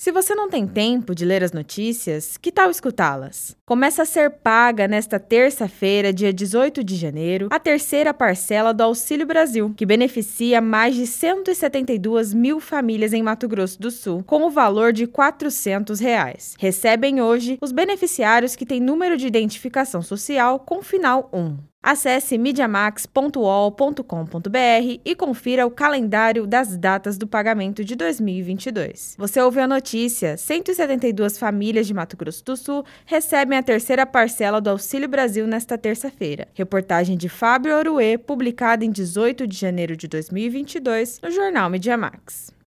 Se você não tem tempo de ler as notícias, que tal escutá-las? Começa a ser paga nesta terça-feira, dia 18 de janeiro, a terceira parcela do Auxílio Brasil, que beneficia mais de 172 mil famílias em Mato Grosso do Sul, com o valor de 400 reais. Recebem hoje os beneficiários que têm número de identificação social com final 1. Acesse mediamax.ol.com.br e confira o calendário das datas do pagamento de 2022. Você ouviu a notícia: 172 famílias de Mato Grosso do Sul recebem a terceira parcela do Auxílio Brasil nesta terça-feira. Reportagem de Fábio Oruê, publicada em 18 de janeiro de 2022 no jornal Mediamax.